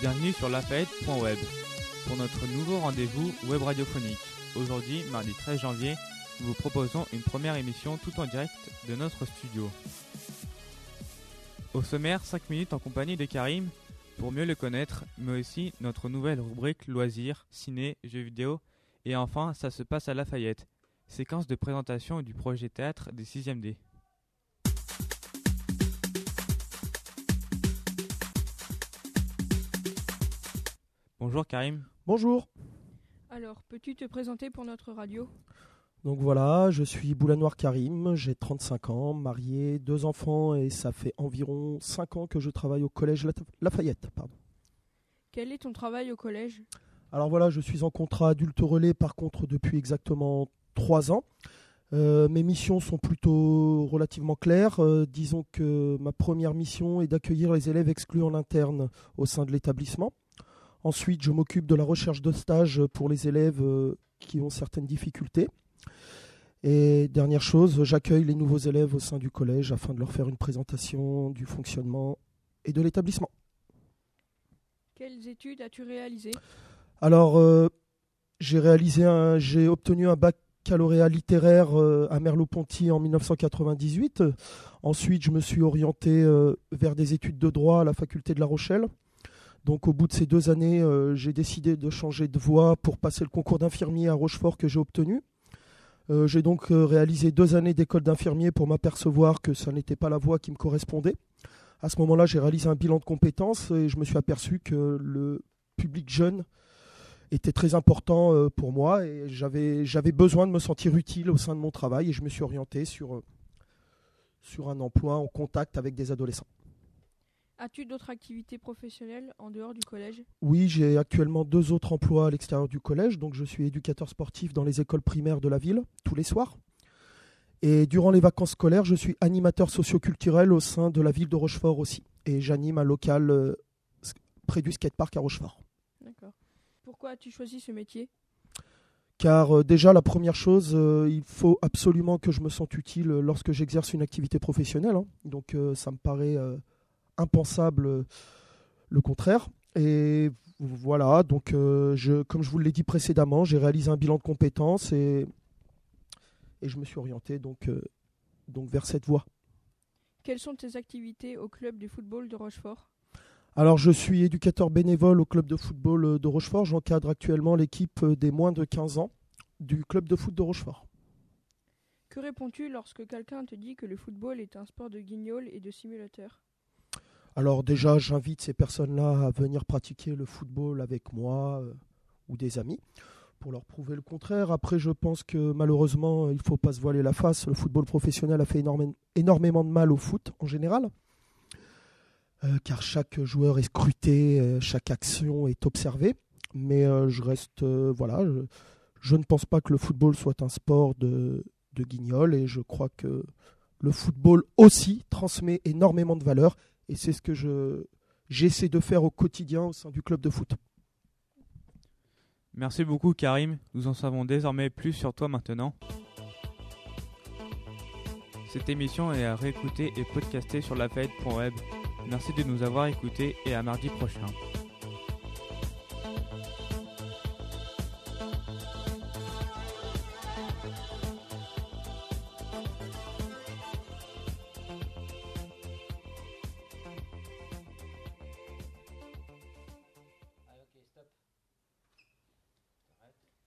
Bienvenue sur lafayette.web pour notre nouveau rendez-vous web radiophonique. Aujourd'hui, mardi 13 janvier, nous vous proposons une première émission tout en direct de notre studio. Au sommaire, 5 minutes en compagnie de Karim pour mieux le connaître, mais aussi notre nouvelle rubrique loisirs, ciné, jeux vidéo, et enfin, ça se passe à Lafayette, séquence de présentation du projet théâtre des 6e D. Bonjour Karim. Bonjour. Alors, peux-tu te présenter pour notre radio? Donc voilà, je suis Boulanoir Karim, j'ai 35 ans, marié, deux enfants et ça fait environ 5 ans que je travaille au collège Lafayette. Pardon. Quel est ton travail au collège? Alors voilà, je suis en contrat adulte relais par contre depuis exactement 3 ans. Euh, mes missions sont plutôt relativement claires. Euh, disons que ma première mission est d'accueillir les élèves exclus en interne au sein de l'établissement. Ensuite, je m'occupe de la recherche de stage pour les élèves euh, qui ont certaines difficultés. Et dernière chose, j'accueille les nouveaux élèves au sein du collège afin de leur faire une présentation du fonctionnement et de l'établissement. Quelles études as-tu réalisées? Alors, euh, j'ai réalisé j'ai obtenu un baccalauréat littéraire euh, à Merleau-Ponty en 1998. Ensuite, je me suis orienté vers des études de droit à la faculté de La Rochelle. Donc au bout de ces deux années, euh, j'ai décidé de changer de voie pour passer le concours d'infirmier à Rochefort que j'ai obtenu. Euh, j'ai donc euh, réalisé deux années d'école d'infirmier pour m'apercevoir que ça n'était pas la voie qui me correspondait. À ce moment-là, j'ai réalisé un bilan de compétences et je me suis aperçu que le public jeune était très important pour moi et j'avais, besoin de me sentir utile au sein de mon travail et je me suis orienté sur un emploi en contact avec des adolescents. As-tu d'autres activités professionnelles en dehors du collège? Oui, j'ai actuellement deux autres emplois à l'extérieur du collège. Donc, je suis éducateur sportif dans les écoles primaires de la ville tous les soirs. Et durant les vacances scolaires, je suis animateur socioculturel au sein de la ville de Rochefort aussi. Et j'anime un local euh, près du skatepark à Rochefort. D'accord. Pourquoi as-tu choisi ce métier? Car euh, déjà la première chose, euh, il faut absolument que je me sente utile lorsque j'exerce une activité professionnelle. Hein. Donc ça me paraît impensable euh, le contraire. Et voilà, donc euh, je, comme je vous l'ai dit précédemment, j'ai réalisé un bilan de compétences et, et je me suis orienté donc, euh, donc vers cette voie. Quelles sont tes activités au club du football de Rochefort? Alors je suis éducateur bénévole au club de football de Rochefort. J'encadre actuellement l'équipe des moins de 15 ans du club de foot de Rochefort. Que réponds-tu lorsque quelqu'un te dit que le football est un sport de guignol et de simulateur? Alors déjà, j'invite ces personnes-là à venir pratiquer le football avec moi euh, ou des amis pour leur prouver le contraire. Après, je pense que malheureusement, il ne faut pas se voiler la face. Le football professionnel a fait énormément de mal au foot en général. Euh, car chaque joueur est scruté, euh, chaque action est observée. Mais je reste, voilà, je, ne pense pas que le football soit un sport de, de guignol et je crois que le football aussi transmet énormément de valeurs et c'est ce que je, j'essaie de faire au quotidien au sein du club de foot. Merci beaucoup Karim, nous en savons désormais plus sur toi maintenant. Cette émission est à réécouter et podcaster sur lafayette.web. Merci de nous avoir écoutés et à mardi prochain.